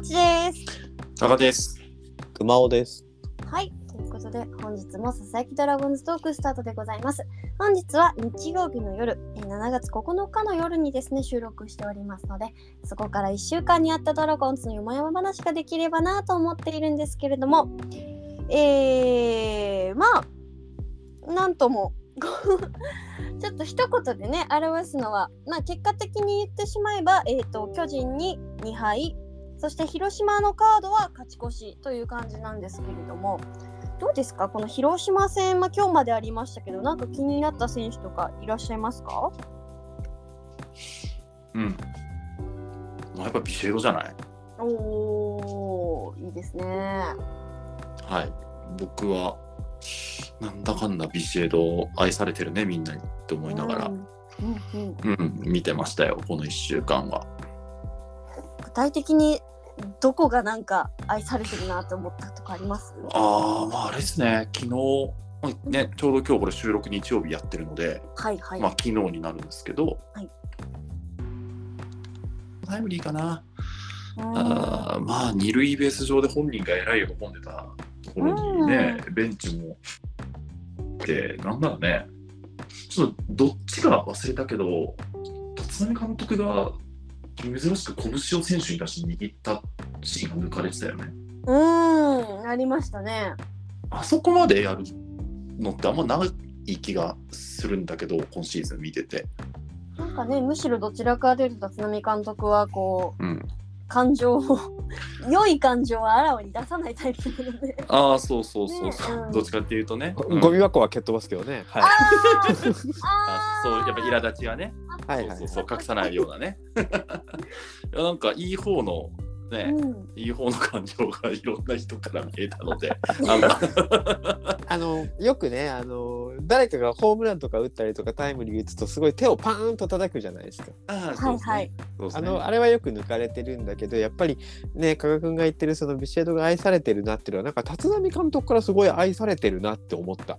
もちです。タカです。熊尾です。はい。ということで、本日もささやきドラゴンズトークスタートでございます。本日は日曜日の夜、えー7月9日の夜にですね、収録しておりますので、そこから1週間にあったドラゴンズのよもやま話ができればなと思っているんですけれども、えー、まあ、なんとも、ちょっと一言でね、表すのは、まあ、結果的に言ってしまえば、えー、と巨人に2敗、そして広島のカードは勝ち越しという感じなんですけれども、どうですか、この広島戦、まあ、今日までありましたけど、なんか気になった選手とかいらっしゃいますか？うん。まあ、やっぱビシエドじゃない？おー、いいですね。はい。僕は、なんだかんだビシエド愛されてるね、みんなにって思いながらう、んうんうんうん、見てましたよ、この1週間は。具体的にどこがなんか愛されてるなと思ったとかあります？ああ、まああれですね、昨日、まあね、ちょうど今日これ収録日曜日やってるので、はいはい。まあ昨日になるんですけど、はい。タイムリーかな。うんあーまあ二塁ベース上で本人がえらい喜んでたところにね、ベンチもってなんだろうねちょっとどっちか忘れたけど立浪監督が珍しく拳を選手に出して握ったシーンが抜かれてたよねうーん、ありましたね。あそこまでやるのってあんまない気がするんだけど今シーズン見てて、なんかね、むしろどちらかというと、立浪監督はこう、うん、感情を、良い感情はあらわに出さないタイプなので。ああそうそうそうそう、ねうん。どっちかっていうとね、うん。ゴミ箱は蹴っ飛ばすけどね。はい。あ あーそうやっぱ苛立ちがね。はいはい。そうそうそう隠さないようなね。いやなんかいい方のね、うんいい方の感情がいろんな人から見えたので あのよくねあの誰かがホームランとか打ったりとかタイムリー打つとすごい手をパーンと叩くじゃないですか。あはいはい。あのあれはよく抜かれてるんだけどやっぱりね加賀君が言ってるそのビシエドが愛されてるなっていうのはなんか立浪監督からすごい愛されてるなって思った。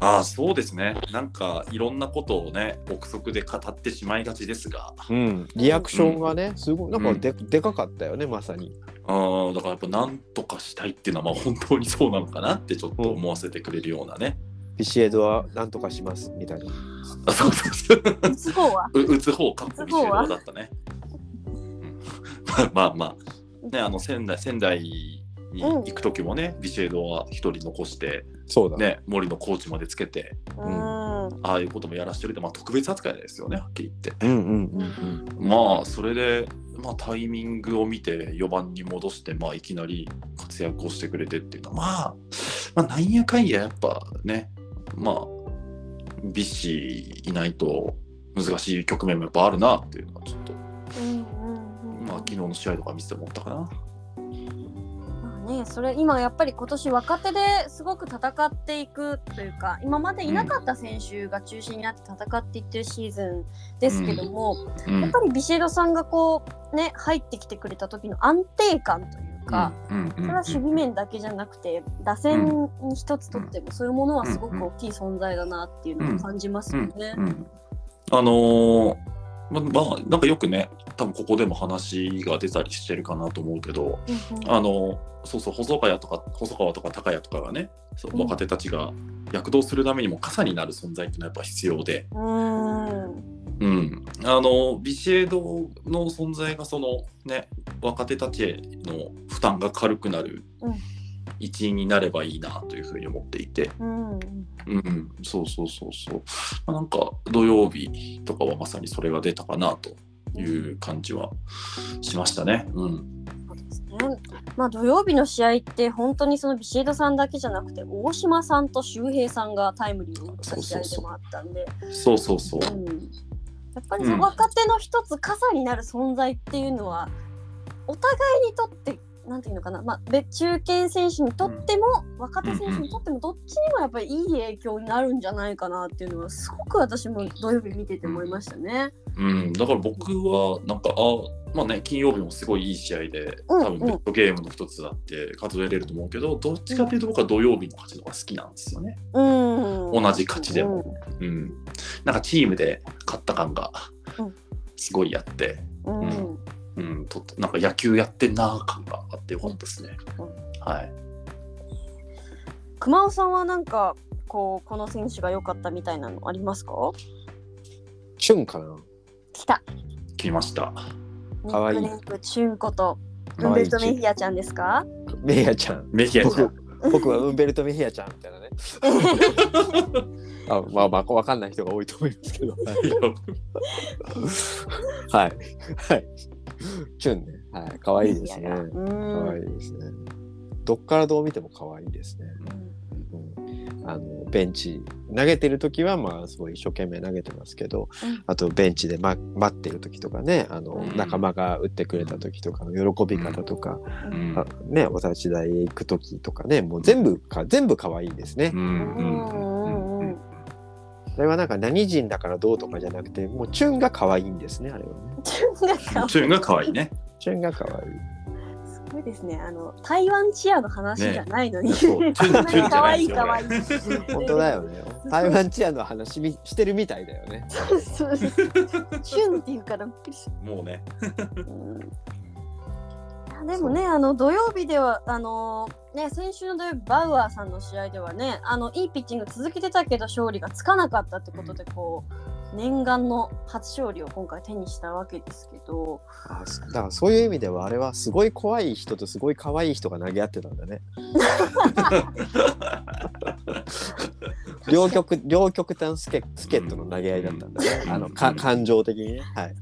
ああそうですねなんかいろんなことをね憶測で語ってしまいがちですがうん。リアクションがねすごいなんかで,、でかかったよねまさに。ああだからやっぱ何とかしたいっていうのはまあ本当にそうなのかなってちょっと思わせてくれるようなね、ビシエドはなんとかしますみたいな。あそうそうそう打つ方は？う打つ方かっこビシエドだったね。うん まあまあまあねあの仙台仙台に行く時もね、ビシエドは一人残してそうだ。ね森のコーチまでつけてうーん。ああいうこともやらしてるってまあ特別扱いですよねはっきり言って。うんうんうんうん。まあそれで、まあ、タイミングを見て4番に戻して、まあ、いきなり活躍をしてくれてっていうのは、まあ、まあなんやかんややっぱねまあビッシーいないと難しい局面もやっぱあるなっていうのはちょっと、うんうんうんまあ、昨日の試合とか見てて思ったかな。まあね、それ今やっぱり今年若手ですごく戦っていくというか今までいなかった選手が中心になって戦っていってるシーズンですけども、うん。やっぱりビシエドさんがこうね入ってきてくれた時の安定感というか、うんうんうんそれは守備面だけじゃなくて打線に一つとってもそういうものはすごく大きい存在だなっていうのを感じますよね。うん。あのーままあなんかよくね多分ここでも話が出たりしてるかなと思うけど、うんうん。あのそうそう細川とか細川とか高谷とかがねそううん。若手たちが躍動するためにも傘になる存在っていうのはやっぱ必要で、うーん。うん、あのビシエドの存在がそのね若手たちへの負担が軽くなるうん一因になればいいなというふうに思っていて、うん。うん、そうそうそうそう、まあ、なんか土曜日とかはまさにそれが出たかなという感じはしましたね。うん、そうですね。まあ土曜日の試合って本当にそのビシエドさんだけじゃなくて大島さんと周平さんがタイムリーを打った試合でもあったんで、そうそうそう。うん。やっぱりその若手の一つ傘になる存在っていうのは、お互いにとってなんていうのかな、まあ、別中堅選手にとっても、若手選手にとってもどっちにもやっぱりいい影響になるんじゃないかなっていうのはすごく私も土曜日見てて思いましたね。うん、だから僕はなんかあまあね金曜日もすごいいい試合でうん多分ベストゲームの一つだって数えれると思うけど、どっちかっていうと僕は土曜日の勝ちの方が好きなんですよね。うん、同じ勝ちでも。うん、なんかチームで勝った感がうん。すごいあって、うん、うんとなんか野球やってんな感があってよかったですね。うんはい。熊尾さんはなんかこうこの選手が良かったみたいなのありますか？チュンかな来た来ました。かわいいチュンことウンベルト・メヒアちゃんですか？メヒアちゃん。メヒアちゃん。僕僕はウンベルト・メヒアちゃんみたいなね。あまあまあ、わかんない人が多いと思いますけど。はい。はい。チュンね。はい。かわいいですね。うかわいですね。どっからどう見てもかわいいですね。うん、あのベンチ投げてる時はまあすごい一生懸命投げてますけど、うんあとベンチで、ま、待ってる時とかねあの、うん仲間が打ってくれた時とかの喜び方とか、うんあね、お立ち台へ行く時とかねもう全部か全部可愛いですねうんそれはなんか何人だからどうとかじゃなくてもうチュンが可愛いんですねあれはね。チュンがかわいいチュンが可愛いね。チュンが可愛い。すごいですねあの台湾チアの話じゃないのに、そうチュンこんなにチュンじゃ可愛い可愛い 本当だよね。台湾チアの話みしてるみたいだよね。そう チュンっていうからびっくりしたもうね。うんでもねあの土曜日ではあのね先週の土曜日バウアーさんの試合ではねあのいいピッチング続けてたけど勝利がつかなかったってことでこう念願の初勝利を今回手にしたわけですけどあそだからそういう意味ではあれはすごい怖い人とすごい可愛い人が投げ合ってたんだね。両極両極端スケ助っ人の投げ合いだったんだね。あのか感情的にね。はい。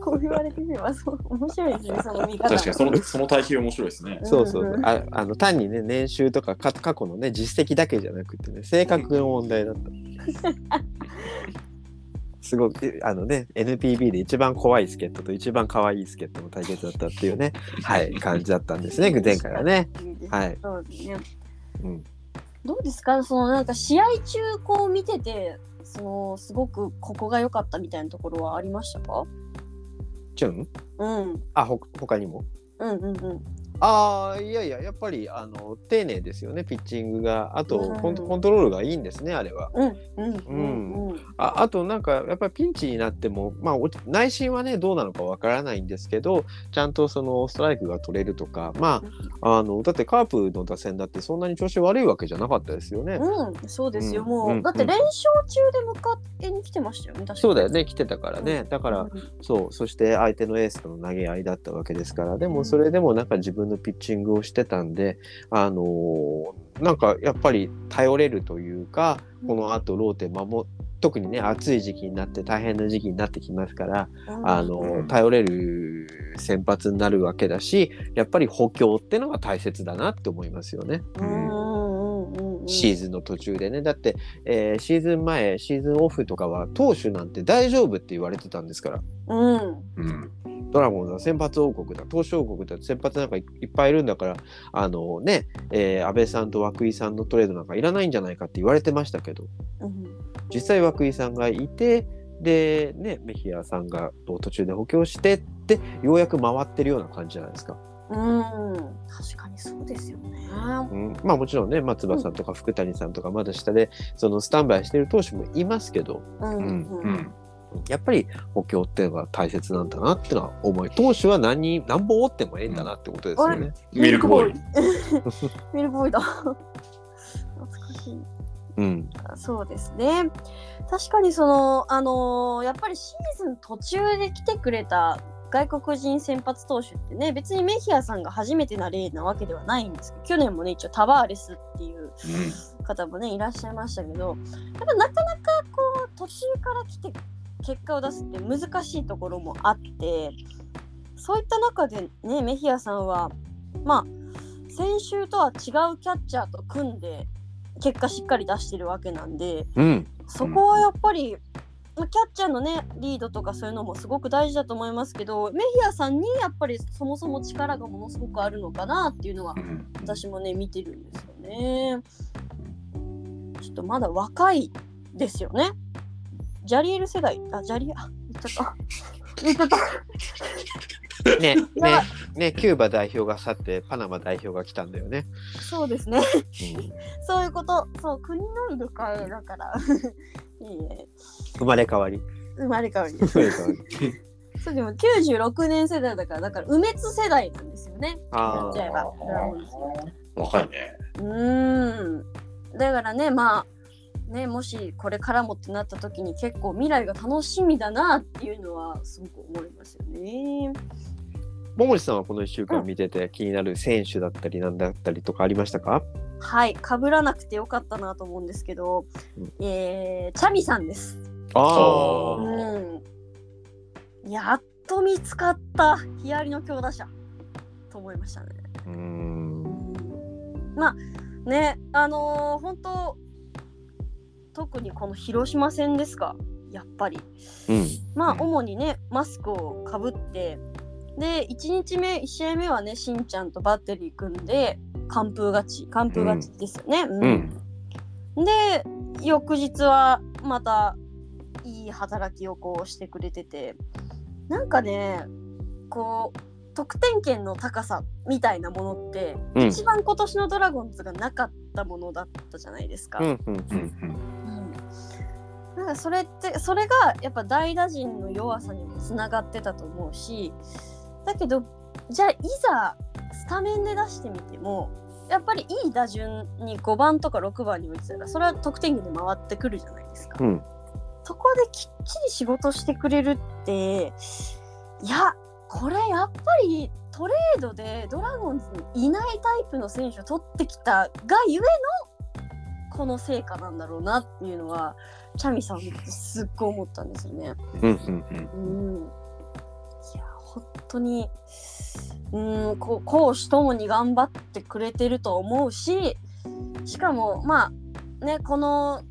こう言われてみればそう面白いですねその見方確かにそのその対比面白いですね。そうそうそう。ああの単にね年収とかか過去のね実績だけじゃなくてね性格の問題だった。すごくあのね NPB で一番怖い助っ人と一番可愛い助っ人の対決だったっていうね はい感じだったんですね前回はね。はい。そうですねうん。どうですか？そのなんか試合中こう見ててそのすごくここが良かったみたいなところはありましたか？チュンうん。あほ他にも？うんうんうんああいやいややっぱりあの丁寧ですよねピッチングが。あとうん。コントコントロールがいいんですねあれは。うんうんうんうん。ああとなんかやっぱりピンチになってもまあお内心はねどうなのかわからないんですけどちゃんとそのストライクが取れるとかまああのだってカープの打線だってそんなに調子悪いわけじゃなかったですよね、うん、そうですよ、うんもう、うんだって連勝中で向かってに来てましたよね、確かに。そうだよね来てたからね。だからうんそうそして相手のエースとの投げ合いだったわけですから。でもそれでもなんか自分のピッチングをしてたんであのーなんかやっぱり頼れるというかこのあとローテ守特にね暑い時期になって大変な時期になってきますから、あのうん。頼れる先発になるわけだしやっぱり補強ってのが大切だなって思いますよね。うん。シーズンの途中でね。だって、えーシーズン前シーズンオフとかは投手なんて大丈夫って言われてたんですから。うん。うん。ドラゴンズは先発王国だ投手王国だ先発なんかいいっぱいいるんだからあのね、えー安倍さんと涌井さんのトレードなんかいらないんじゃないかって言われてましたけど。うん。実際涌井さんがいてでねメヒアさんが途中で補強してってようやく回ってるような感じじゃないですか。うん。確かにそうですよね。うん、まあもちろんね松葉さんとか福谷さんとかまだ下でそのスタンバイしてる投手もいますけど。うん。うん。うん。やっぱり補強っていうのが大切なんだなってのは思い投手は何に何本折ってもええんだなってことですよね。ミルクボーイ。ミルクボーイだ。懐かしい。うん、そうですね。確かにその、あのーやっぱりシーズン途中で来てくれた外国人先発投手ってね、別にメヒアさんが初めてな例なわけではないんですけど、去年もね、一応タバーレスっていう方もね、いらっしゃいましたけど、やっぱなかなかこう、途中から来て結果を出すって難しいところもあって、そういった中でね、メヒアさんは、まあ、先週とは違うキャッチャーと組んで、結果しっかり出してるわけなんで、うん、そこはやっぱり、まあキャッチャーのねリードとかそういうのもすごく大事だと思いますけどメヒアさんにやっぱりそもそも力がものすごくあるのかなっていうのはうん。私もね見てるんですよね。ちょっとまだ若いですよね。ジャリエル世代？あジャリエあ言っちゃった。言っちゃった。ねやねねキューバ代表が去ってパナマ代表が来たんだよね。そうですね。うんそういうこと。そう国の入れ替えだから。いいね。生まれ変わり。生まれ変わり。生まれ変わり。そうでも96年世代だからだから梅津世代なんですよねあっぱドラゴンズ若いね。うーんだからねまあねもしこれからもってなった時に結構未来が楽しみだなっていうのはすごく思いますよね。ももりさんはこの1週間見てて気になる選手だったりなんだったりとかありましたか？はいかぶらなくてよかったなと思うんですけど、うんえーチャミさんです。あうん、やっと見つかったヒアリの強打者と思いましたね。うーんまあねあのー本当特にこの広島戦ですか？やっぱり。うん。まあうん主にねマスクをかぶってで1日目1試合目はねしんちゃんとバッテリー組んで完封勝ち完封勝ちですよね。うん。で翌日はまたいい働きをこうしてくれててなんかねこう得点圏の高さみたいなものって、うん。一番今年のドラゴンズがなかったものだったじゃないですか。うんうんうんうんなんかそれってそれがやっぱ代打陣の弱さにもつながってたと思うしだけどじゃあいざスタメンで出してみてもやっぱりいい打順に5番とか6番に置いてたらそれは得点圏で回ってくるじゃないですか。うんそこできっちり仕事してくれるっていやこれやっぱりトレードでドラゴンズにいないタイプの選手を取ってきたがゆえのこの成果なんだろうなっていうのはチャミさんすっごい思ったんですよね。うんうんうん、いや本当にうんこ攻守ともに頑張ってくれてると思うししかもまあねこの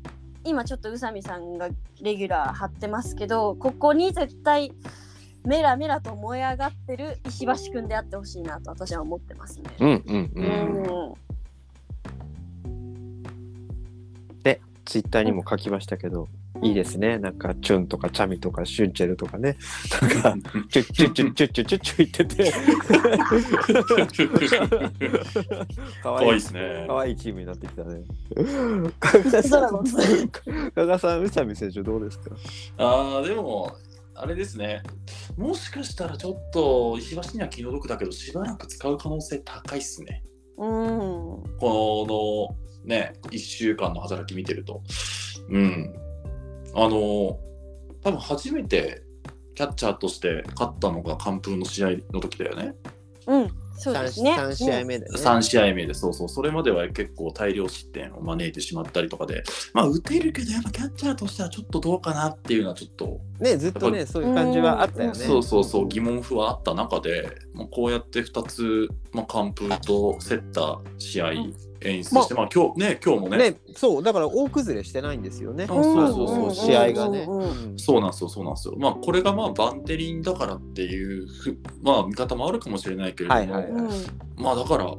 今ちょっと宇佐美さんがレギュラー張ってますけどここに絶対メラメラと燃え上がってる石橋くんであってほしいなと私は思ってますね。うんうんううんツイッターにも書きましたけど、いいですね。なんか、チュンとかチャミとかシュンチェルとかね。なんか、チュッチュッチュッチュッチュッチュッチュ言ってて。か可愛いですねか。わいいチームになってきたね。加賀さん、宇佐美選手どうですかああ、でも、あれですね。もしかしたらちょっと石橋には気の毒だけど、しばらく使う可能性高いっすね。うんこのね、1週間の働き見てると。うん。あの、多分初めてキャッチャーとして勝ったのが完封の試合の時だよね。うんそうですね。3試合目でね。3試合目で、そうそう、それまでは結構大量失点を招いてしまったりとかで、まあ、打てるけど、やっぱキャッチャーとしてはちょっとどうかなっていうのはちょっと、ね、ずっとね、そういう感じはあったよね。そうそうそう、疑問符はあった中で、まあ、こうやって2つ、まあ、完封と競った試合演出して、まあ、今日ね、今日もね、ね、そう、だから大崩れしてないんですよね。そうそうそうそう試合がね。そうなんですよ、そうなんですよ。まあ、これがまあ、バンテリンだからっていうふ、まあ、見方もあるかもしれないけれども、はいはいうんまあ、だから、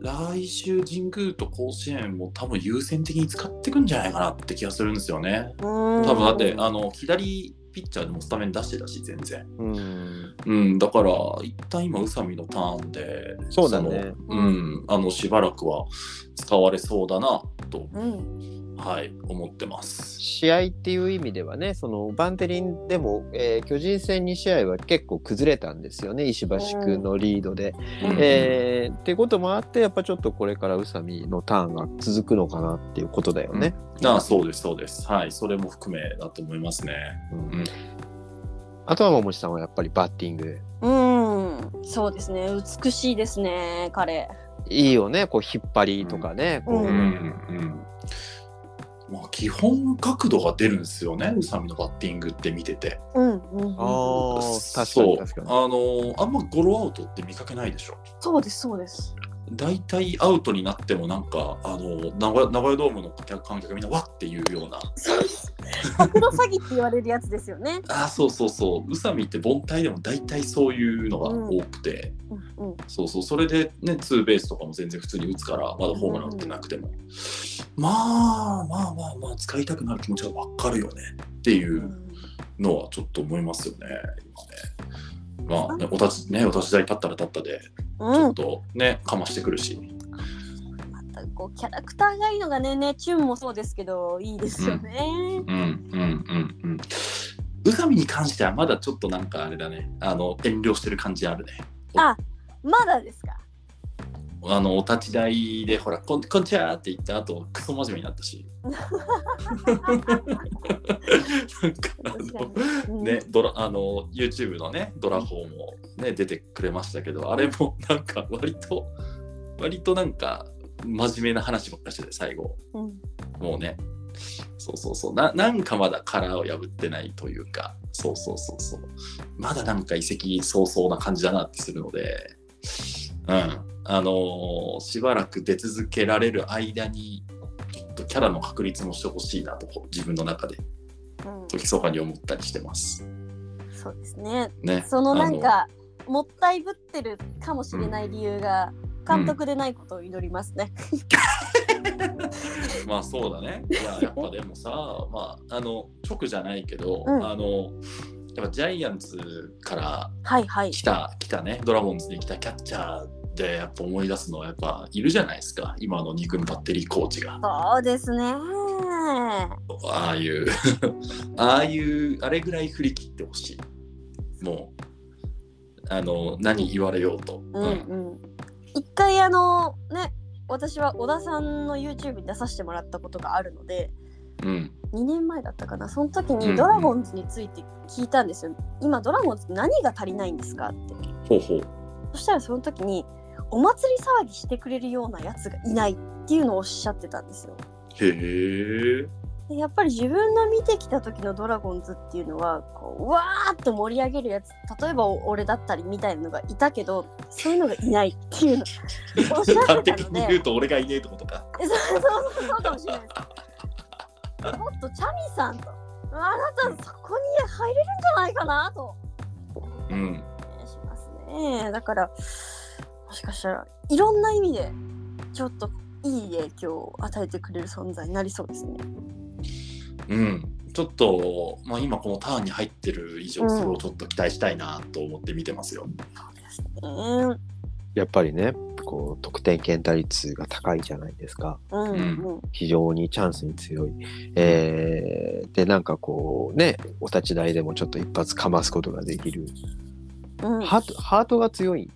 来週、神宮と甲子園も多分優先的に使っていくんじゃないかなって気がするんですよね。多多分だって、あの、左ピッチャーでもスタメン出してたし、全然。うん。うん、だから、一旦今、宇佐美のターンで、そうだねそのうん、あの、しばらくは使われそうだな、と、うんはい、思ってます。試合っていう意味ではね、そのバンテリンでも、えー巨人戦2試合は結構崩れたんですよね、石橋君のリードで。うんえーってこともあって、やっぱちょっとこれから宇佐美のターンが続くのかなっていうことだよね。ああそうです、そうです。はい、それも含めだと思いますね。うんうんあとは桃地さんはやっぱりバッティング。うん、そうですね。美しいですね、彼。いいよね、こう引っ張りとかね。こううんうんうんまあ、基本角度が出るんですよね、宇佐美のバッティングって見てて。うん、うん、ああ、確かそうに確かに。あのあんまゴロアウトって見かけないでしょ？そうです、そうです。大体アウトになってもなんかあの名古屋名古屋ドームの観客がみんなわっていうような。そうです。角度詐欺って言われるやつですよね。あそうそうそう。宇佐美って凡退でも大体そういうのが多くて、うん、うん、そうそう。それでねツーベースとかも全然普通に打つからまだホームラン打ってなくても、まあまあまあまあ使いたくなる気持ちは分かるよね。っていうのはちょっと思いますよね今ね。まあねお立ちねお立ち台立ったら立ったでちうんょっ。とね、かましてくるし。またこうキャラクターがいいのがね、ね、チュンもそうですけど、いいですよね。うんうんうんうん。宇佐美に関してはまだちょっとなんかあれだねあの遠慮してる感じあるねあまだですか？あのお立ち台でほらこんこんにちはって言った後クソ真面目になったし。なんかあのね、ドラあの YouTube のねドラフォーも、ね、出てくれましたけどあれもなんか割と割となんか真面目な話ばっかりしてて最後。うん。もうね。そうそうそう。ななんかまだ殻を破ってないというか。そうそうそうそう。まだなんか遺跡早々な感じだなってするので。うんあのーしばらく出続けられる間にちょっとキャラの確立もしてほしいなと自分の中でうん。時そかに思ったりしてます。そうですね。ね、そのなんかもったいぶってるかもしれない理由が監督でないことを祈りますね。まあそうだね。いや、やっぱでもさ、まあ、あの、直じゃないけど、うん。あの、やっぱジャイアンツからはいはい。来た、来たね、ドラゴンズに来たキャッチャーでやっぱ思い出すのはやっぱいるじゃないですか。今の二軍バッテリーコーチが。そうですね。ああいう、ああいう、あれぐらい振り切ってほしい。もう、あの、何言われようと。うんうん。一回あのね私は小田さんの YouTube に出させてもらったことがあるのでうん。2年前だったかなその時うんうんにドラゴンズについて聞いたんですよ。今ドラゴンズ何が足りないんですかって。ほうほう。そしたらその時にお祭り騒ぎしてくれるようなやつがいないっていうのをおっしゃってたんですよ。へえ。でやっぱり自分の見てきた時のドラゴンズっていうのはこううわーっと盛り上げるやつ例えば俺だったりみたいなのがいたけどそういうのがいないっていうのおっしゃ端ってたので言うと俺がいねえってことか。え そうそうそうそうかもしれないです。もっとチャミさんとあなたそこに入れるんじゃないかなとうん。しますね。だからもしかしたらいろんな意味でちょっといい影響を与えてくれる存在になりそうですね。うん、ちょっと、まあ、今このターンに入ってる以上、うん。それをちょっと期待したいなと思って見てますよ。うんやっぱりねこう得点圏打率が高いじゃないですか。うん。うん。非常にチャンスに強い、えーでなんかこうねお立ち台でもちょっと一発かますことができる。うん、ハートハートが強い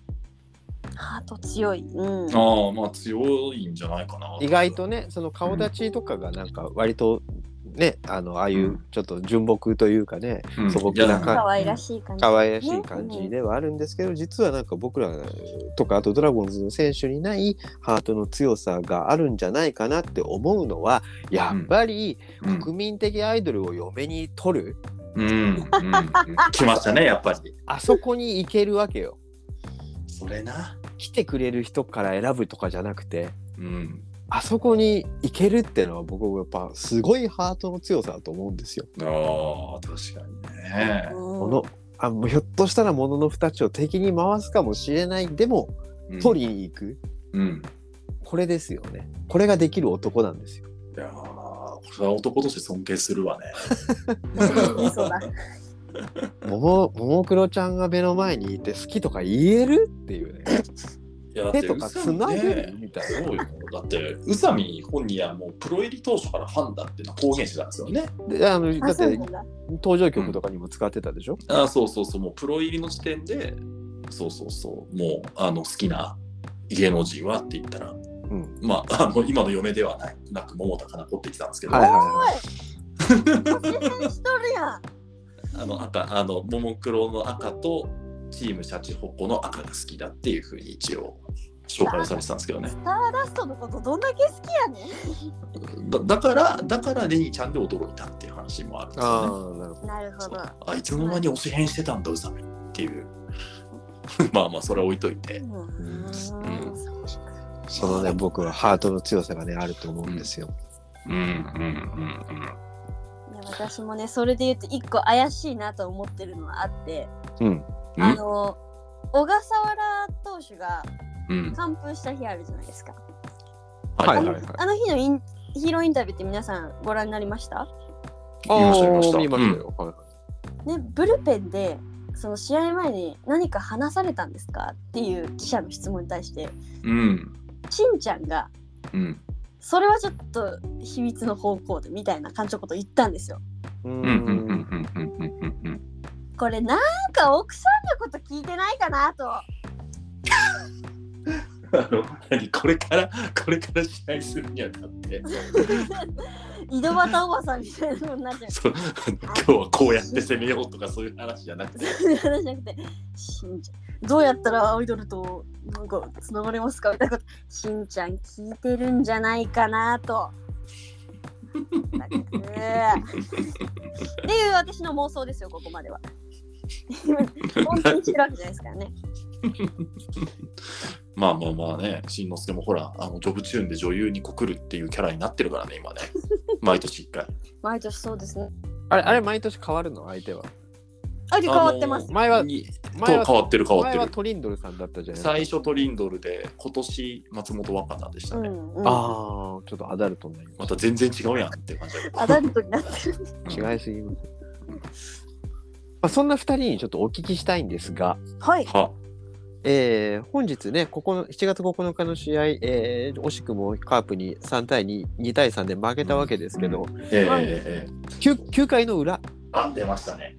ハート強い。うん。ああ、まあ強いんじゃないかな。意外とねその顔立ちとかがなんか割とねあのああいうちょっと純朴というかねうん素朴な感可愛らしい感じ。可愛らしい感じではあるんですけど、実はなんか僕らとかあとドラゴンズの選手にないハートの強さがあるんじゃないかなって思うのはやっぱりうん国民的アイドルを嫁に取る、うん、うん、うん来ましたね、やっぱり。あそこに行けるわけよ。それな。来てくれる人から選ぶとかじゃなくてうん。あそこに行けるっていうのは僕はやっぱすごいハートの強さだと思うんですよ。ああ、確かにね。うんこのあもうひょっとしたらものの二つを敵に回すかもしれないでもうん取りに行く、うん。これですよねこれができる男なんですよ。いやーこれは男として尊敬するわね。ももももクロちゃんが目の前にいて好きとか言えるっていうね。いやだって手とかつなげるみたいな。そうよ。だって、宇佐美本人はもうプロ入り当初からファンだっていうのは公言してたんですよね。であのだあってそうなんだ。登場曲とかにも使ってたでしょ、ああそうそう。そう、もうプロ入りの時点で、そうそうそう、もうあの好きな芸能人はって言ったら、うん。まあ、あの今の嫁ではない。なく桃田かな子ってきたんですけど、はいはいはい。全然しとるやん。あの赤、あの、ももクロの赤とチームシャチホコの赤が好きだっていうふうに一応紹介をされてたんですけどね。スターダストのことどんだけ好きやねん。だだから、だからレニーちゃんで驚いたっていう話もあるんですあよね。あなるほど。あいつの間に推し変してたんだ、宇佐美っていう。まあまあ、それは置いといて。うんうんそのね僕はハートの強さがねあると思うんですよ。うんうんうんうん。私もねそれで言うと一個怪しいなと思ってるのはあって、うんうんあの小笠原投手がうん。完封した日あるじゃないですか。はいあのあの日のインヒーローインタビューって皆さんご覧になりました？見ました見ましたあー見ましたよ。はいねブルペンでその試合前に何か話されたんですか？っていう記者の質問に対してうん。しんちゃんがうん。それはちょっと秘密の方向でみたいな感じのこと言ったんですよ。うん。これなん。か奥さん。のこと聞いてないかなと。あ の何これからこれから試合するにあたって井戸端おばさんみたいなのになっちゃう。そう今日はこうやって攻めようとかそういう話じゃなくてそういう話じゃなくて、しんちゃん、どうやったらアイドルとなんかつながれますか？みたいなこと、しんちゃん聞いてるんじゃないかなと。っていう私の妄想ですよ、ここまでは。本当にしてるわけじゃないですからね。まあまあまあね、しんのすけもほら、あのジョブチューンで女優に告るっていうキャラになってるからね、今ね。毎年一回。毎年そうですね。あれ、あれ毎年変わるの？相手は。あれ変わってます。前はに前はと変わってる変わって前はる。トリンドルさんだったじゃないですか。最初トリンドルで、今年松本若菜でしたね。うんうん、ああ、ちょっとアダルトになりましまた全然違うやんって感じだけど。アダルトになってる。た。違いすぎます。まあ、そんな2人にちょっとお聞きしたいんですが、はい。は、えー本日ね、ここの7月9日の試合、えー惜しくもカープに3対2、2対3で負けたわけですけど、えーはいえーえ 9, 9回の裏、ーあ、出ましたね。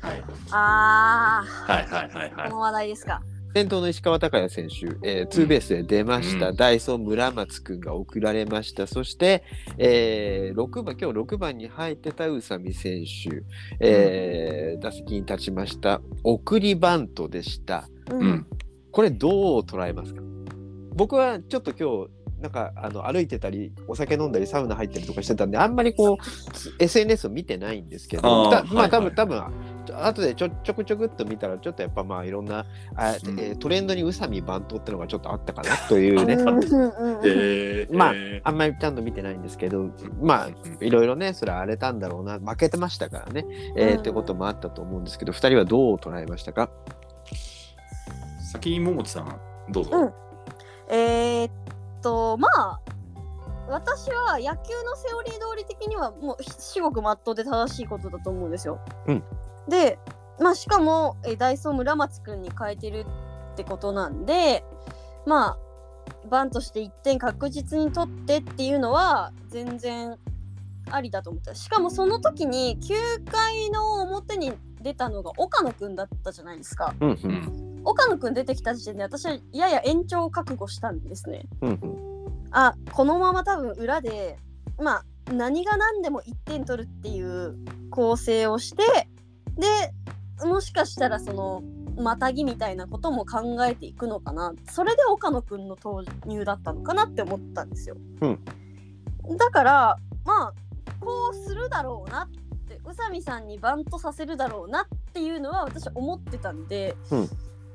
はい。あはいはいはいあ、はいこの。話題ですか。先頭の石川昂弥選手、えーツーベースで出ました、うん。ダイソー村松君が送られました、そして、えー6番今日6番に入ってた宇佐美選手、えー打席に立ちました、送りバントでした。ううん。これどう捉えますか？僕はちょっと今日なんかあの歩いてたりお酒飲んだりサウナ入ったりとかしてたんであんまりこう SNS を見てないんですけどあまあ多分はいはい。多分後でちょちょくちょくっと見たらちょっとやっぱまあいろんなあ、うん。えートレンドに宇佐美バントってのがちょっとあったかな というね。えー。まあえあんまりちゃんと見てないんですけどまあいろいろねそれは荒れたんだろうな負けてましたからね、えーうん。ってこともあったと思うんですけど2人はどう捉えましたか？ー先に桃地さん、どうぞ。うん。えーっとまあ私は野球のセオリー通り的にはもう至極まっとうで正しいことだと思うんですよ。うんでまあしかもえダイソー村松くんに変えてるってことなんでまあバンとして1点確実に取ってっていうのは全然ありだと思ったしかもその時に9回の表に出たのが岡野くんだったじゃないですか。うんううんん。岡野くん出てきた時点で私はやや延長を覚悟したんですね。うんうんあこのまま多分裏でまあ何が何でも1点取るっていう構成をしてでもしかしたらそのまたぎみたいなことも考えていくのかなそれで岡野くんの投入だったのかなって思ったんですよ。うんだからまあこうするだろうなって宇佐美さんにバントさせるだろうなっていうのは私は思ってたんで、うん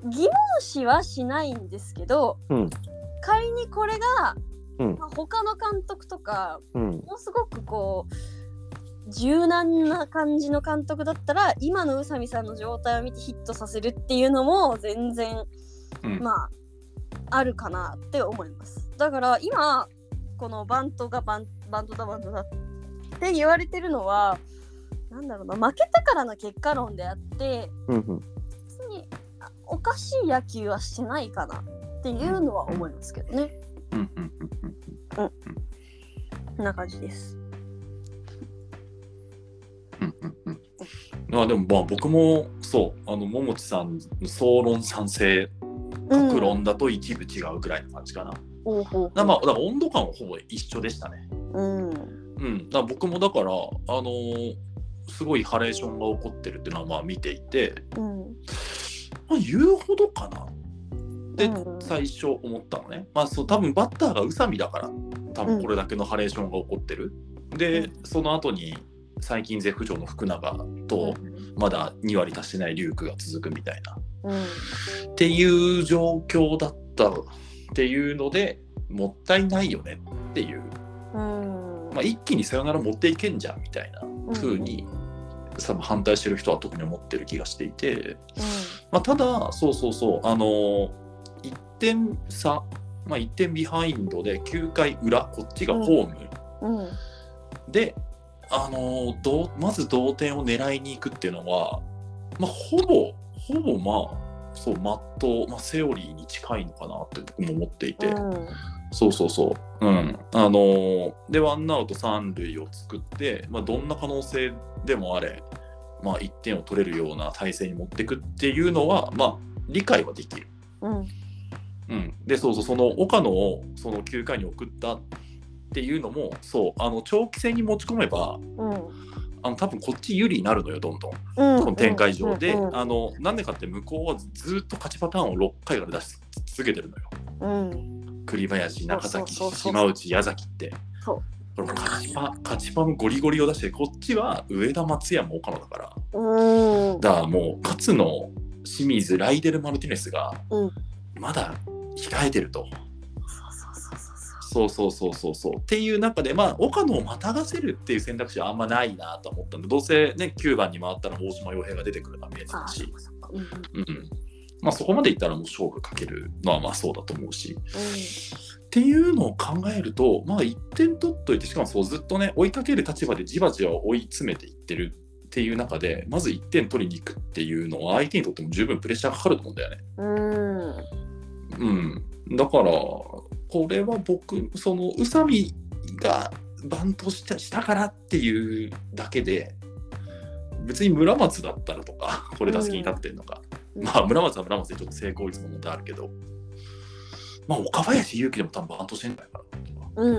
疑問視はしないんですけどうん。仮にこれが、うん。まあ他の監督とかうん。もうすごくこう柔軟な感じの監督だったら今の宇佐美さんの状態を見てヒットさせるっていうのも全然うん。まああるかなって思います。だから今このバントがバンバントだバントだって言われてるのはなんだろうな負けたからの結果論であってうんうんおかしい野球はしてないかなっていうのは思いますけどね。うんうんうんうんこんな感じです。うんうんうんあでもまあ僕もそうあの桃地さんの総論賛成各論だと一部違うぐらいの感じかな。おうほうだまあだから温度感はほぼ一緒でしたね。うん。うん、だから僕もだから、あのーすごいハレーションが起こってるっていうのはまあ見ていて、うん。まあ、言うほどかなってうん最初思ったのね。まあそう多分バッターが宇佐美だから多分これだけのハレーションが起こってる。で、うその後に最近絶不調の福永とまだ2割足してないリュウクが続くみたいな。うん。っていう状況だったっていうのでもったいないよねっていう、うん。まあ、一気にさよなら持っていけんじゃんみたいな風に、多分反対してる人は特に思ってる気がしていて、まあ、ただそうそうそうあの1点差、まあ、1点ビハインドで9回裏こっちがホーム、うん。うん。であのどうまず同点を狙いに行くっていうのは、まあ、ほぼほぼまあそうまっとう、まあ、セオリーに近いのかなって僕も思っていて、うん。そうそうそう、うん、あのでワンアウト三塁を作って、まあ、どんな可能性でもあれまあ、1点を取れるような体制に持っていくっていうのは、まあ、理解はできる。うん。うん、でそうそうその岡野をその9回に送ったっていうのもそうあの長期戦に持ち込めばうん。あの多分こっち有利になるのよどんどん。うん。この展開上で、うん。あのなんでかって向こうはずっと勝ちパターンを6回から出し続けてるのよ。うん栗林、中崎、島内、矢崎って。そう。これも勝ちパ勝ちパンゴリゴリを出してこっちは上田松山岡野だから。だからもう勝の清水ライデル・マルティネスがまだ控えてると。そうそうそうそうそう。っていう中でまあ岡野をまたがせるっていう選択肢はあんまないなと思ったんでどうせね9番に回ったら大島洋平が出てくるのは見えてたし、うん、うん、まあ、そこまでいったらもう勝負かけるのはまあそうだと思うし。っていうのを考えるとまあ1点取っといてしかもそうずっとね追いかける立場でじわじわ追い詰めていってるっていう中でまず1点取りに行くっていうのは相手にとっても十分プレッシャーかかると思うんだよね。うん。うん、だからこれは僕その宇佐美がバントしたしたからっていうだけで別に村松だったらとかこれ打席に立ってるのか、うんまあ村松は村松でちょっと成功率も問題あるけど。まあ岡林勇輝でも多分バントしてんじゃないかなうん。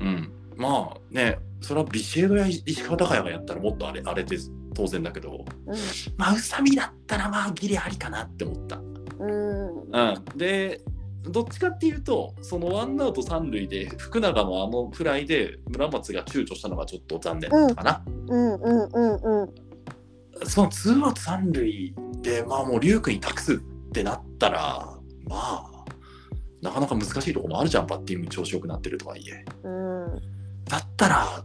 うん。まあねそれはビシエドや石川昂弥がやったらもっとあれあれで当然だけど。まあ宇佐美だったらまあギリありかなって思った。うん。うん、でどっちかっていうとそのワンアウト三塁で福永のあのフライで村松が躊躇したのがちょっと残念だったかな、うんうんうんうんそのツーアウト三塁でまあもう龍君に託すってなったらまあなかなか難しいところもあるじゃんバッティング調子よくなってるとはいえ。うん。だったら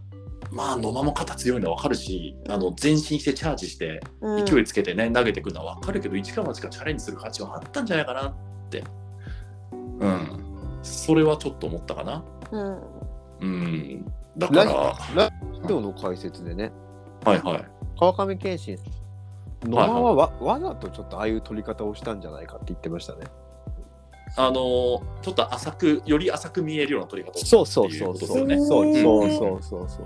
まあ野間も肩強いのは分かるしあの前進してチャージしてうん。勢いつけてね、投げてくるのは分かるけど、一か八かチャレンジする価値はあったんじゃないかなって、うん、それはちょっと思ったかな。うん。うん、だから、はラジオの解説でね、いはい。川上健信野間はわ,、わざとちょっとああいう取り方をしたんじゃないかって言ってましたね。あのーちょっと浅く、より浅く見えるような取り方をしたそうそうそうそう。そううんそうそうそうそう。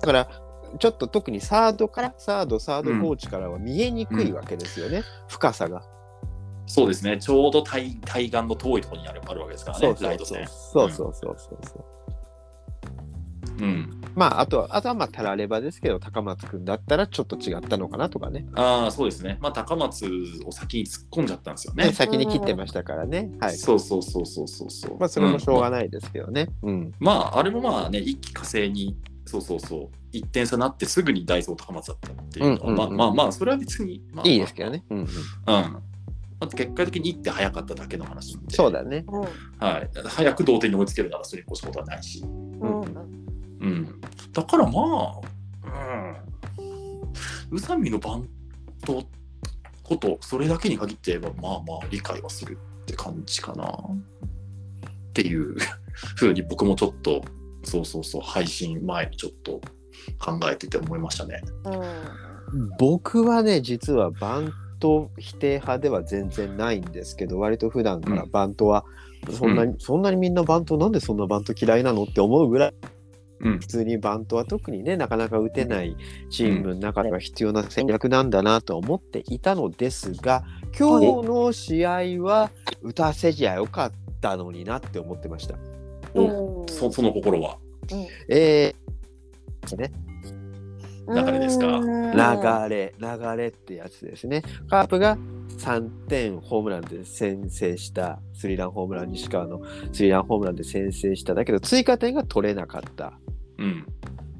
だからちょっと特にサードからサードサードコーチからは見えにくいわけですよね、深さが。そうですね、ちょうど対対岸の遠いところにあるあるわけですからね、そうそうそうライト線。そうそうそうそうそう。うん、まああとはあとはまあたらればですけど高松君だったらちょっと違ったのかなとかね。ああ、そうですね、まあ、高松を先に突っ込んじゃったんですよね。ね先に切ってましたからね。はい。そうそうそうそうそうそう。まあそれもしょうがない。ですけどね。うん。まあ、あれもまあね、一気火星に、そうそうそう、1点差になってすぐにダイソー高松だったっていうのは、うんうんうんまあまあまあ、それは別に、まあ、いいですけどね。うんうん。うん。まあ、結果的に1手早かっただけの話そうだね。うんはい。早く同点に追いつけるならそれに越したことはないし。うんうん。だからまあ、うん。宇佐美のバントこと、それだけに限って言えば、まあまあ理解はするって感じかな。っていうふうに僕もちょっと、そうそうそう、配信前にちょっと考えてて思いましたね。僕はね実はバント否定派では全然ないんですけど割と普段からバントはそんなに、そんなにみんなバントなんでそんなバント嫌いなのって思うぐらいうん普。通にバントは特にねなかなか打てないチームの中では必要な戦略なんだなと思っていたのですが今日の試合は打たせじゃよかったのになって思ってました。おそその心は？えーね、流れですか？流れ流れってやつですね。カープが3点ホームランで先制したスリーランホームラン西川のスリーランホームランで先制しただけど追加点が取れなかった。うん。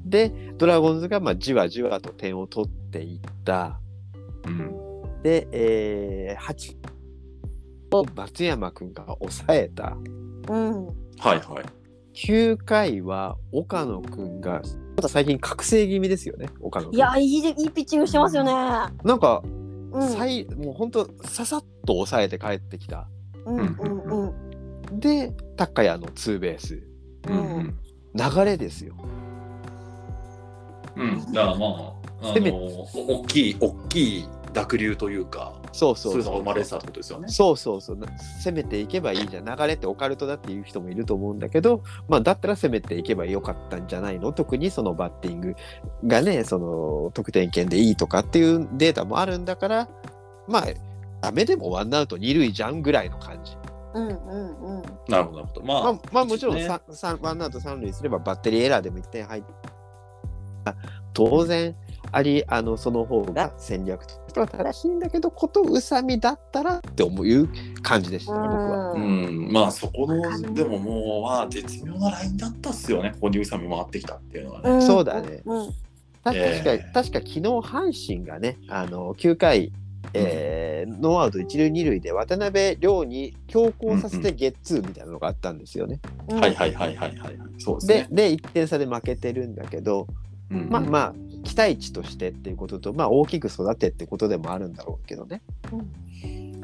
でドラゴンズがまあじわじわと点を取っていった。うん。で、えー、8を松山君が抑えた。うんはいはい。9回は岡野君がまた最近覚醒気味ですよね岡野君。いやいいでいいピッチングしてますよね。なんか、うん最もう本当ささっと抑えて帰ってきた。うんうんうんで高谷のツーベースうんうん。流れですよ。うん、だからまあ、あの、大きい、大きい濁流というかそうそうそういうのが生まれてたってことですよね。そうそうそうな攻めていけばいいじゃん流れってオカルトだっていう人もいると思うんだけど、まあ、だったら攻めていけばよかったんじゃないの？特にそのバッティングがねその得点圏でいいとかっていうデータもあるんだからまあダメでもワンアウト二塁じゃんぐらいの感じ。うんうんうん。なるほどなるほど。まあ、まあ、まあもちろんねさ、さワンアウト三塁すればバッテリーエラーでも1点入って当然ありあのその方が戦略としては正しいんだけどこと宇佐美だったらって思ういう感じでしたね僕は。ううんん、まあそこのでももうまあ絶妙なラインだったっすよねここに宇佐美回ってきたっていうのはね。んそうだねうんた確かえー確か昨日阪神がねあの9回、えーノーアウト一塁二塁で渡辺亮に強行させてゲッツーみたいなのがあったんですよね。うんはいはいはいはいはい。そうですね。でで1点差で負けてるんだけど、うんまあまあ期待値としてっていうことと、まあ、大きく育てってことでもあるんだろうけどね。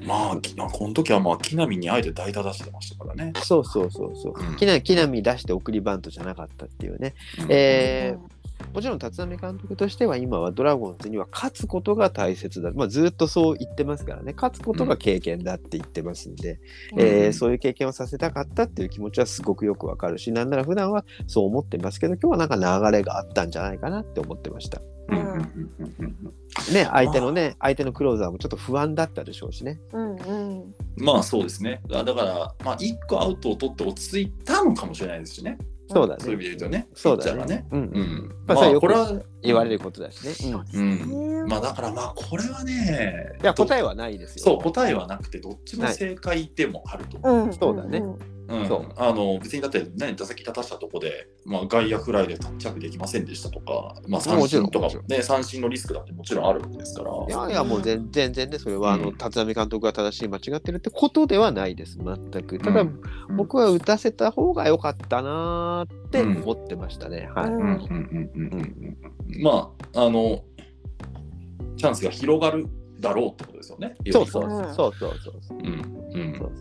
まあきこの時はまあ木浪にあえて代打出してましたからね。そうそうそうそう。うん木浪木浪出して送りバントじゃなかったっていうね。うんえーもちろん立浪監督としては今はドラゴンズには勝つことが大切だ、まあ、ずっとそう言ってますからね勝つことが経験だって言ってますんで、うんえーうんそういう経験をさせたかったっていう気持ちはすごくよくわかるしなんなら普段はそう思ってますけど今日はなんか流れがあったんじゃないかなって思ってました。うんうんうんうんうんね相手のね相手のクローザーもちょっと不安だったでしょうしね。うんうんまあそうですね。だだから、まあ、1個アウトを取って落ち着いたのかもしれないですしね。そうだそういう意味ね。で言うとね。そうだね。うんううんん。ままあこれは言われることだしね。うんうん。まあだからまあこれはね。いや答えははないですよ。そう答えはなくてどっちも正解でもあると。うんそうだねんうん。そう。あの別にだって、ね、打席立たしたとこで、まあ、外野フライでタッチアップできませんでしたとか、まあ、三振とかもね、三振のリスクだってもちろんあるわけですから。いやいやもう全全然ねそれはあのうん。立浪監督が正しい間違ってるってことではないです全く。ただ、うん。僕は打たせた方が良かったなーって思ってましたね、はい、うん。うんうんうんうんうん。まああのチャンスが広がるだろうってことですよね。そうそう。うんそうそうそうそう。うん。うん。そう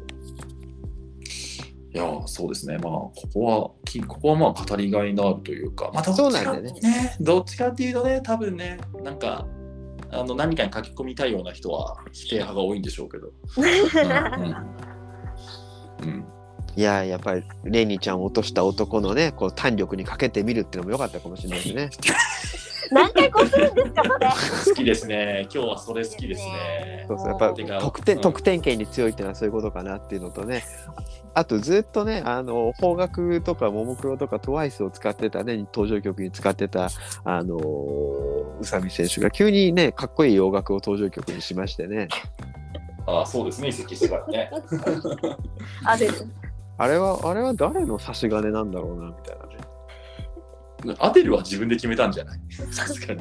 いやーそうですね、まあ、ここは、きここはまあ語りがいのあるというか、まあ、どっちかそうなんだよね。どっちかっていうとね、多分ね、なんか、あの何かに書き込みたいような人は否定派が多いんでしょうけど。うん。うん。うんいややっぱりレニーちゃんを落とした男のねこう胆力にかけてみるっていうのも良かったかもしれないですね 何回こするんですかそれ。好きですね、今日はそれ好きですね。そうそうやっぱ得点うん得点圏に強いっていうのはそういうことかなっていうのとねあとずっとねあの邦楽とかももクロとか TWICE を使ってたね登場曲に使ってたあの宇佐美選手が急にねかっこいい洋楽を登場曲にしましてねあそうですね、移籍してからね。あであれはあれは誰の差し金なんだろうなみたいなねアデルは自分で決めたんじゃないさすがに。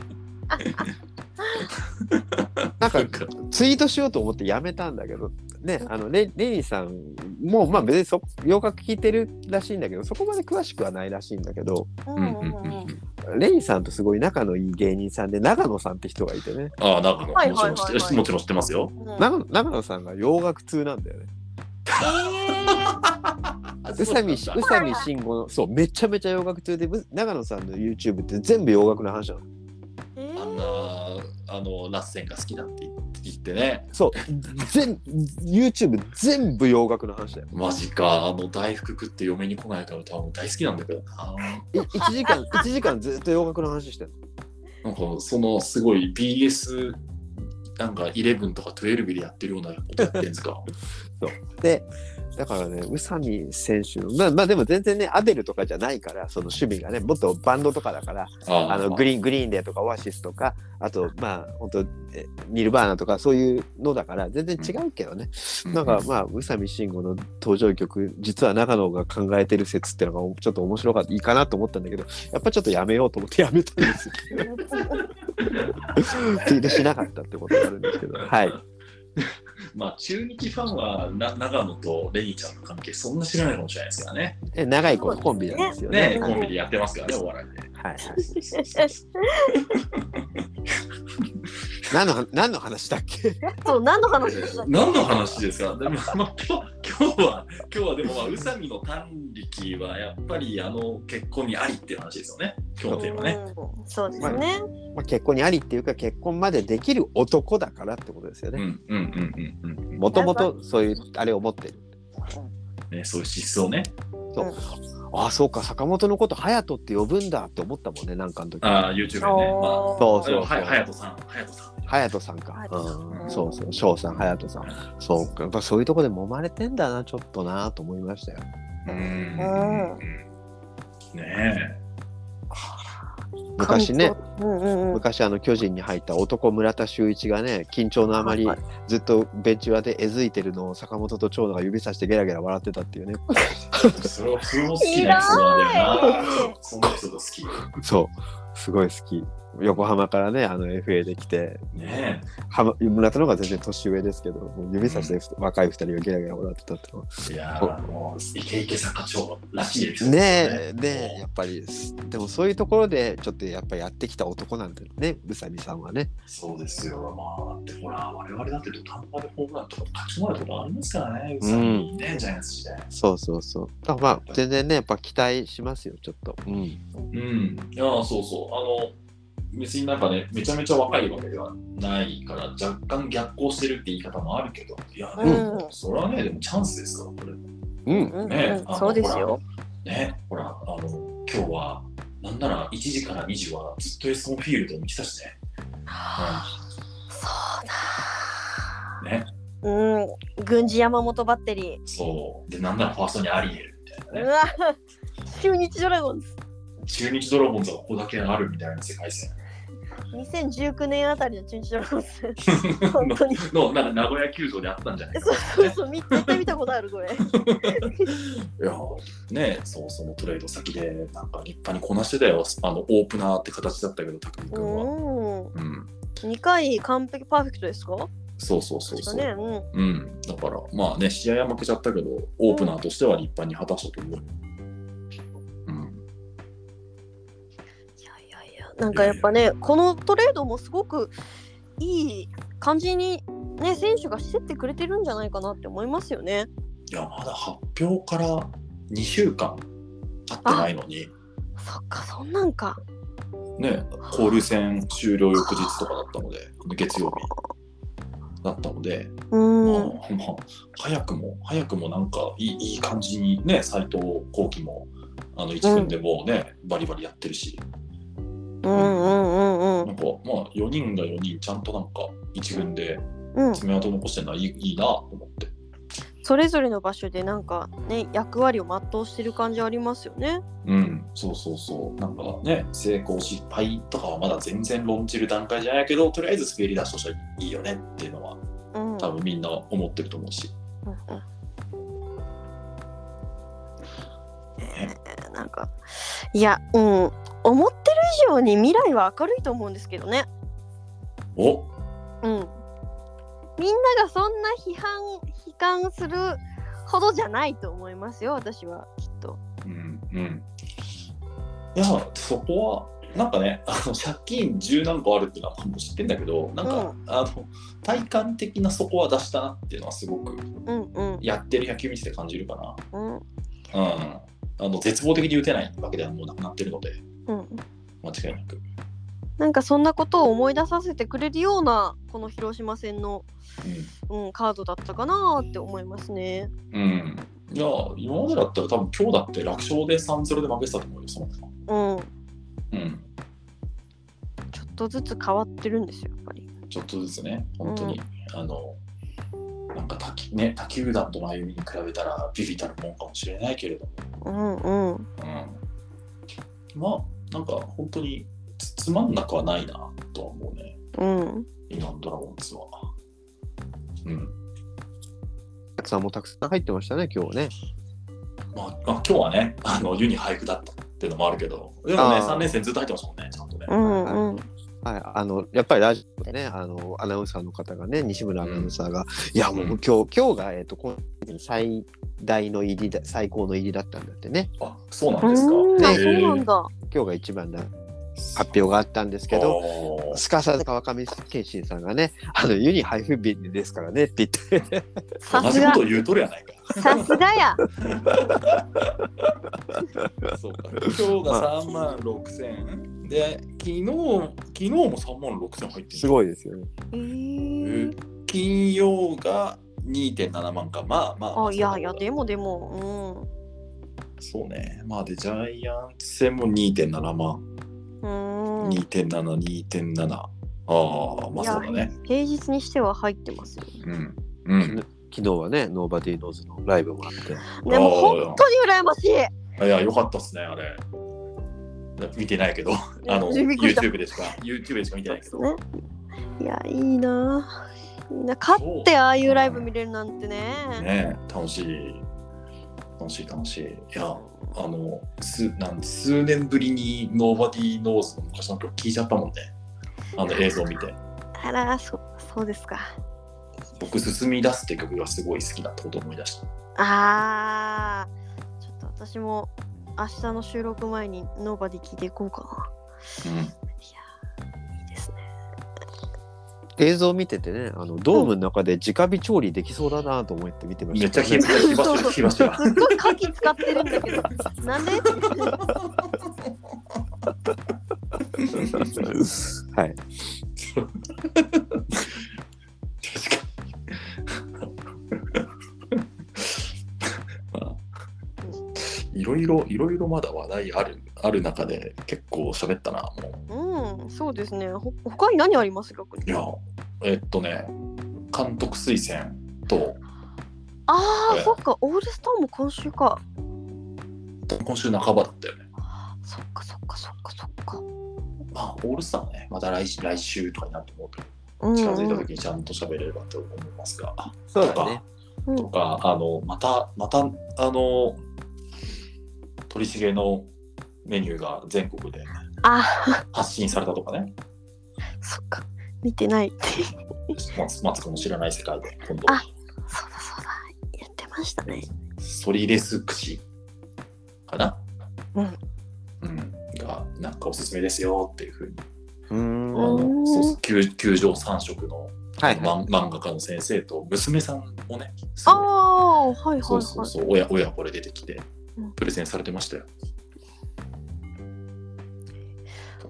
なんかツイートしようと思ってやめたんだけどねあのレレニーさんもまあ別にそ洋楽聴いてるらしいんだけどそこまで詳しくはないらしいんだけどレニーさんとすごい仲のいい芸人さんで長野さんって人がいてねああ、長野、はいもちろん知ってるはいもちろん知ってますよ。うん長野長野さんが洋楽通なんだよね宇佐美宇そう佐美慎吾のそうめちゃめちゃ洋楽通でう長野さんの YouTube って全部洋楽の話なの。あんな、あの、ラッセンが好きだって言ってね。そう全 YouTube 全部洋楽の話だよ。マジか、あの大福食って嫁に来ないから多分大好きなんだけどな。い1時間 1時間ずっと洋楽の話してるなんかそのすごい BS なんか11とか12でやってるようなことやってんですか？でだからね宇佐美選手のまあまあでも全然ねアデルとかじゃないからその趣味がねもっとバンドとかだからああのグリーングリーン・デイとかオアシスとかあとまあ本当えニルバーナとかそういうのだから全然違うけどね、なんかまあ宇佐美慎吾の登場曲実は長野が考えてる説っていうのがちょっと面白かったいいかなと思ったんだけどやっぱちょっとやめようと思ってやめたんです。よ ツイートしなかったってことがあるんですけど。はいまあ中日ファンはな長野とレニーちゃんの関係そんな知らないかもしれないですからね。え長い子のコンビなんですよね。ねはいコンビでやってますからね、お笑いで。はいはい。何の話何の話だっけ？そう何の話でしたっけ？何の話ですか？でも、まあ、今日は、今日はでも、まあ、宇佐美の短力はやっぱりあの結婚にありっていう話ですよね。今日のテーマね。うんそうですね。まあ、結婚にありっていうか結婚までできる男だからってことですよね。うんうんうんうんうんもともとそういうあれを持ってる。うん。ね、そういう思想ね。ああそうか坂本のこと隼人って呼ぶんだって思ったもんねなんかの時。ああ、YouTube でね。そうそうそうは隼人さん、隼人さん。隼人さんか。うん、そうそう翔さん隼人さん。そうかやっぱそういうとこで揉まれてんだなちょっとなと思いましたよ。うんね昔ね。うんうんうん。昔あの巨人に入った男村田修一がね緊張のあまりはいずっとベンチ裏でえずいてるのを坂本と長野が指さしてゲラゲラ笑ってたっていうねえ。それは、それも好きなエピソードなんだよな。そうすごい好き横浜からねあの FA で来てねはま村田の方が全然年上ですけどもう指さしてふ若い二人がゲラゲラ笑ってたって。いやー、もう、イケイケ坂長らしいですえねえやっぱりでもそういうところでちょっとやっぱやってきた男なんだよね宇佐美さんはねそうですよ。まあ、だってほら、我々だって土壇場でホームランとか勝ち回ることありますからね、うさぎね、ジャイアンツ時代。そうそうそうだまあ全然ねやっぱ期待しますよちょっとうんうん。いやー、そうそう。あの、別になんかね、めちゃめちゃ若いわけではないから、若干逆行してるって言い方もあるけど、いや、でも、うんそれはね、でもチャンスですから、これ。うんうんねうんそうですよ。ね、ほら、あの、今日は、なんなら1時から2時はずっとエスコンフィールドに来たしね。そうだ。ね。うん。軍事山本バッテリそう。で、なんならファーストにアリエルみたいー。なね。うわ。中日ドラゴンズ。中日ドラゴンズはここだけあるみたいな世界線。2019年あたりの中日ドラゴンズ。本当に。の、なんか名古屋球場であったんじゃないかそうそうそう。見絶対見たことあるこれ。いやねそうそのトレード先でなんか立派にこなしてたよあのオープナーって形だったけど匠君は、うん。うん、2回完璧パーフェクトですか？そうそうそうそう、ね。うん。うん、だからまあね試合は負けちゃったけどオープナーとしては立派に果たしたと思う、うん、なんかやっぱね、このトレードもすごくいい感じにね、選手がしてってくれてるんじゃないかなって思いますよね。いやまだ発表から2週間経ってないのにそっか、そんなんか。ね交流戦終了翌日とかだったので月曜日だったので、うん。まあまあ、早くも早くもなんかいいいい感じにね斎藤幸輝もあの1軍でもうね、バリバリやってるしうんうんうんなんかまあ4人が4人ちゃんとなんか1軍で。爪痕残してるのはいいいいなと思って。それぞれの場所でなんかね、役割を全うしてる感じありますよね。うん。そうそうそう。なんかね成功失敗とかはまだ全然論じる段階じゃないけどとりあえず滑り出しとしてはいいよねっていうのはうん。多分みんな思ってると思うし、うんうんえーなんかいやうん思ってる以上に未来は明るいと思うんですけどね。お。うん。みんながそんな批判悲観するほどじゃないと思いますよ私はきっと。うんうん。いや、そこは、なんかね、あの借金十何個あるっていうのはもう知ってんだけど、なんか、うあの体感的な底は出したなっていうのはすごくうんうん。やってる野球見てて感じるかうん。な。うん。あの絶望的に打てないわけではもうなくなってるので、うん間違いなく。なんかそんなことを思い出させてくれるようなこの広島戦の、うん、カードだったかなって思いますね。うん。うん。いや、今までだったら多分今日だって楽勝で3-0で負けてたと思うよ、その。うん、うん。ちょっとずつ変わってるんですよやっぱり。ちょっとずつね、本当に、あの、なんか他球ね、他球団との歩みに比べたらビビたるもんかもしれないけれども、うんうんうん、まあ、なんか本当につつまんなくはないなとは思うね、うん。今のドラゴンズは。うん。お客さんもたくさん入ってましたね今日ね。まあ、まあ、今日はね、あの、湯に俳句だったっていうのもあるけど、でもね、あー。3年生ずっと入ってましたもんね、ちゃんとね。うんうん。はい、あのやっぱりラジオでねあのアナウンサーの方がね西村アナウンサーが、いやもううん。今日今日が、えっと今シーズン最大の入りだ最高の入りだったんだってね。あ、そうなんですか。うん。あへー。そうなんだ。今日が一番だ発表があったんですけど、すかさず川上健信さんがね、あのユニハイフビンですからねって言って、さすが同じこと言うとるやないか。さすがやそうか。今日が3万6千。で、昨日、昨日も3万6千入ってる。すごいですよね。えー、金曜が2.7万か。まあまあ。あいやいやでもでもそうね。まあで、ジャイアンツ戦も2.7万。うんうん2.7、2.7。ああ、まあそうだね。平日にしては入ってますようん。うん。昨日はね、ノーバディーノーズのライブもあって、でも本当に羨ましいいや、よかったっすね、あれ。見てないけど、あの、YouTube でしか、YouTube でしか見てないけど。ねいやいいなぁみんな勝ってああいうライブ見れるなんてねね楽しい。楽しい、楽しい。いや、あの、すなん数年ぶりに Nobody Knows の昔の曲聴いちゃったもんね。あの映像見て。あらそそうですか僕、進み出すって曲がすごい好きだったことを思い出した。あーちょっと私も明日の収録前にノーバディ聞いていこうかな。うん。いや。映像見ててね、あのドームの中で直火調理できそうだなと思って見てまめしたけっちゃ火どね、箸、火箸、火箸。すっごい牡蠣使ってるんだけど、なんではい。まあいろいろ、いろいろまだ話題ある、ある中で結構喋ったな、もう。うん、そうですね。ほ他に何あります？逆にいや、えっとね、監督推薦と、ああ、ええそっか、オールスターも今週か。今週半ばだったよね。そっかそっかそっかそっか。まあ、オールスターはね、また来来週とかになると思うけど、うん、近づいた時にちゃんと喋れればと思いますが、そうだね。うんとか、あの、また、また、あの、鳥重のメニューが全国であ、発信されたとかね、そっか。見てない。松松子の知らない世界で、今度、あそうだそうだ。やってましたね。ソリレス串かな？うん。うん。が、なんかおすすめですよっていうふうに、うーん。あうんのそうそう球球場三色のはい、漫漫画家の先生と娘さんもね、すああ、はいはいはい。そうそうそう、親親子で出てきてうん、プレゼンされてましたよ。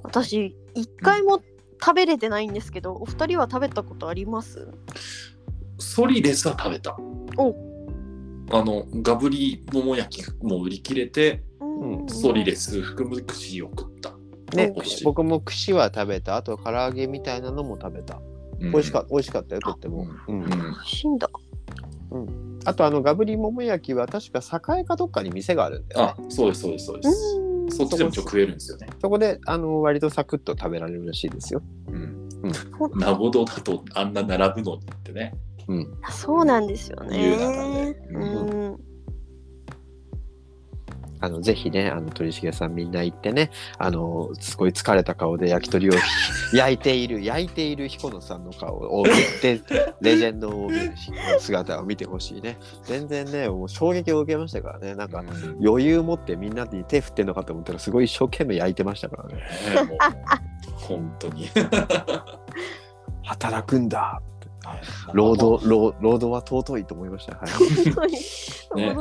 私、一回も食べれてないんですけど、お二人は食べたことあります？ソリレスは食べた。おあの、ガブリ桃焼きも売り切れて、うんソリレス含む串を食った。ね僕も串は食べた、あと唐揚げみたいなのも食べた。うん美味しかった、美味しかったよ、とっても。うんうん。美味しいんだ。あと、あの、ガブリ桃焼きは確か栄かどっかに店があるんだよ、ねあ。、そうです、そうです、そうです。うん。そっちでもちょ食えるんですよね。そこで、あの、割とサクッと食べられるらしいですよ。うん。ほなごどだとあんな並ぶのにってね。うん。そうなんですよねうん。あの、ぜひね、あの、鳥重さんみんな行ってね、あの、すごい疲れた顔で焼き鳥を焼いている、焼いている彦野さんの顔を見て、レジェンド OB の姿を見てほしいね。全然ね、もう衝撃を受けましたからね、なんか、うん余裕持ってみんなに手振ってんのかと思ったら、すごい一生懸命焼いてましたからね。本当に。働くんだ労働、労労働は尊いと思いました。はい。本当に。ね、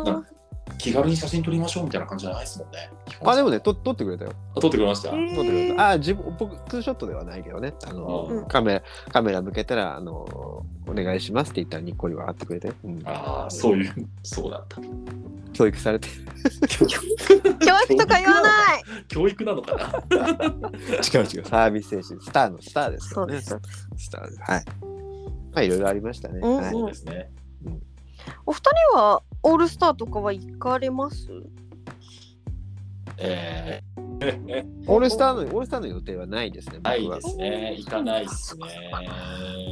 気軽に写真撮りましょうみたいな感じじゃないですもんね。あ、でもね、と撮ってくれたよ。あ撮ってくれました？えー撮ってくれた。あ、自分、僕、ツーショットではないけどね。あの、うんカメラ、カメラ向けたら、あの、お願いしますって言ったら、にっこり笑ってくれて、うん、ああ、そういう、そうだった。教育されて。教育とか言わない。教育なのかな？違う違う。サービス精神、スターのスターですからね。そうです。スターです。はい。まあ、いろいろありましたね。うんはいそうですね。お二人はオールスターとかは行かれます？え オールスターの、オールスターの予定はないですね。ー、ないですね。行かないですね。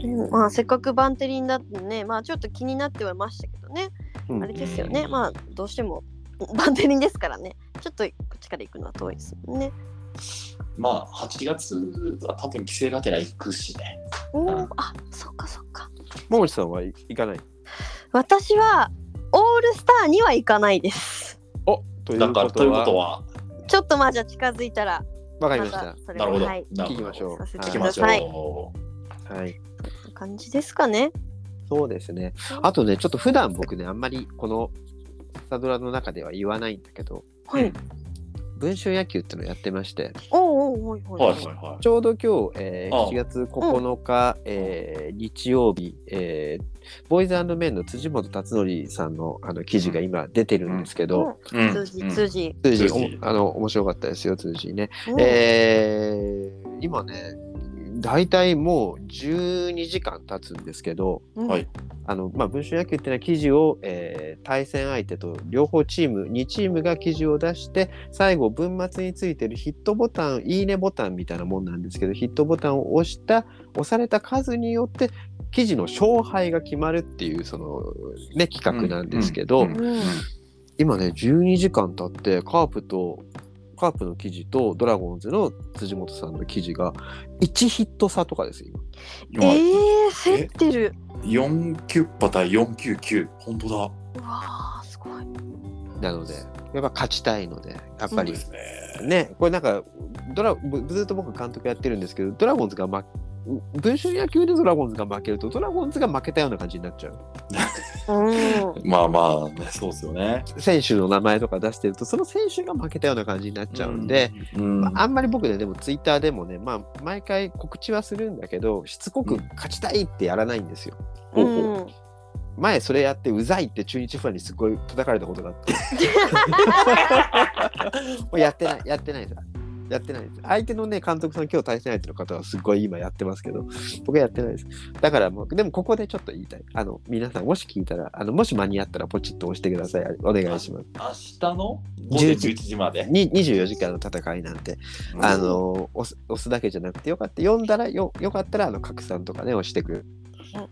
うんまあせっかくバンテリンだってね、まあちょっと気になってはましたけどね、うんあれですよね、まあどうしてもバンテリンですからね、ちょっとこっちから行くのは遠いですもんね。まあ、8月は多分帰省がてら行くしね。おうんーあそっかそっか。ももちさんは行かない？私はオールスターには行かないです。おというだから、ことということは、は、ちょっとまあじゃあ近づいたらわかりました。たそれなるほど。をはいなるほど聞きましょうさせて聞きましょください。う。はい。感じですかね。そうですね。あとね、ちょっと普段僕ね、あんまりこのサドラの中では言わないんだけど、はい。文春野球ってのをやってまして、おうおうおいおい。はい。はいはい。ちょうど今日、えーああ。7月9日、えー日曜日、えーボーイズメンの辻本達則さんのあの記事が今出てるんですけど、うん。通じうん。通じ。通じ通じおあの面白かったですよ、通じね。うん。えー今ね、大体もう12時間経つんですけど、うん。はい。あのまあ、文春野球っていうのは記事を、えー対戦相手と両方チーム2チームが記事を出して最後文末についてるヒットボタンいいねボタンみたいなもんなんですけどヒットボタンを押した押された数によって記事の勝敗が決まるっていうその、ね、企画なんですけど、うん。うん。今ね12時間経ってカープとカープの記事とドラゴンズの辻本さんの記事が1ヒット差とかですよ今。今、えー、競ってる。4キュッパ対499。本当だ。うわーすごい。なのでやっぱ勝ちたいのでやっぱりですね。ね、これなんかドラぶずっと僕監督やってるんですけどドラゴンズが、ま、文春野球でドラゴンズが負けるとドラゴンズが負けたような感じになっちゃううん。まあまあ、ね、そうですよね。選手の名前とか出してるとその選手が負けたような感じになっちゃうんで、うん、まあ、あんまり僕ねでもツイッターでもね、まあ、毎回告知はするんだけどしつこく勝ちたいってやらないんですよ。ほうほううん前それやってうざいって中日ファンにすごい叩かれたことがあって もうやってないやってないですやってないです。相手のね監督さん今日対戦相手の方はすごい今やってますけど僕はやってないです。だからもうでもここでちょっと言いたい。あの皆さんもし聞いたらあのもし間に合ったらポチッと押してください。お願いします。明日の？午前11 11時まで。に24時間の戦いなんで、あの押す押すだけじゃなくてよかった。読んだらよよかったらあの拡散とかね押してく。る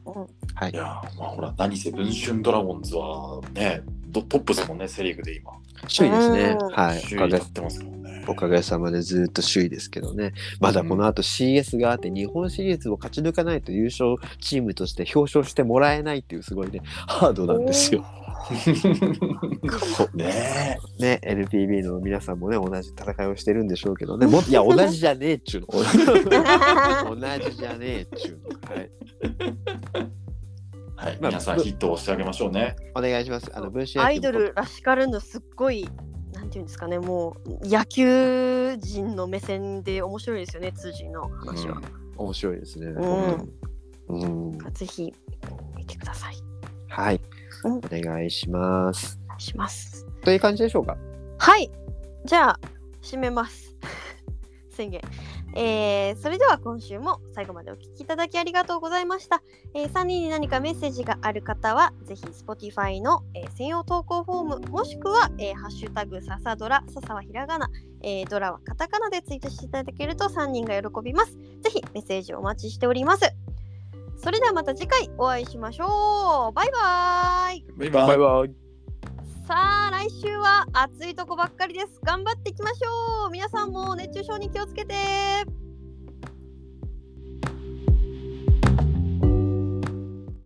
うんうん。はい。いやーまあほら、何せ文春ドラゴンズはね、トトップですもんね、セ・リーグで今。首位ですね。うん。はい。お首位立ってますもんね。おかげさまでずっと首位ですけどね。まだこの後 CS があって日本シリーズを勝ち抜かないと優勝チームとして表彰してもらえないっていうすごいね、ハードなんですよ。ねね、NPB の皆さんもね、同じ戦いをしてるんでしょうけどね。も いや、同じじゃねえっちゅうの。同じじゃねえっちゅうの。はい。はい、まあ皆さんヒットをしてあげましょうね。お願いします。あの、分子アイドルらしからぬすっごいなんていうんですかねもう野球人の目線で面白いですよね通じの話は、面白いですね。うんうん。ぜひ見てくださいはい。うんお願いします。お願いしますという感じでしょうか？はいじゃあ締めます 宣言えーそれでは今週も最後までお聞きいただきありがとうございました、え3人に何かメッセージがある方はぜひ Spotify の、えー専用投稿フォームもしくは、えーハッシュタグささドラささはひらがな、えードラはカタカナでツイートしていただけると3人が喜びます。ぜひメッセージお待ちしております。それではまた次回お会いしましょう。バイバイ。バイバイ。バイバイ。さあ来週は暑いとこばっかりです。頑張っていきましょう。皆さんも熱中症に気をつけて。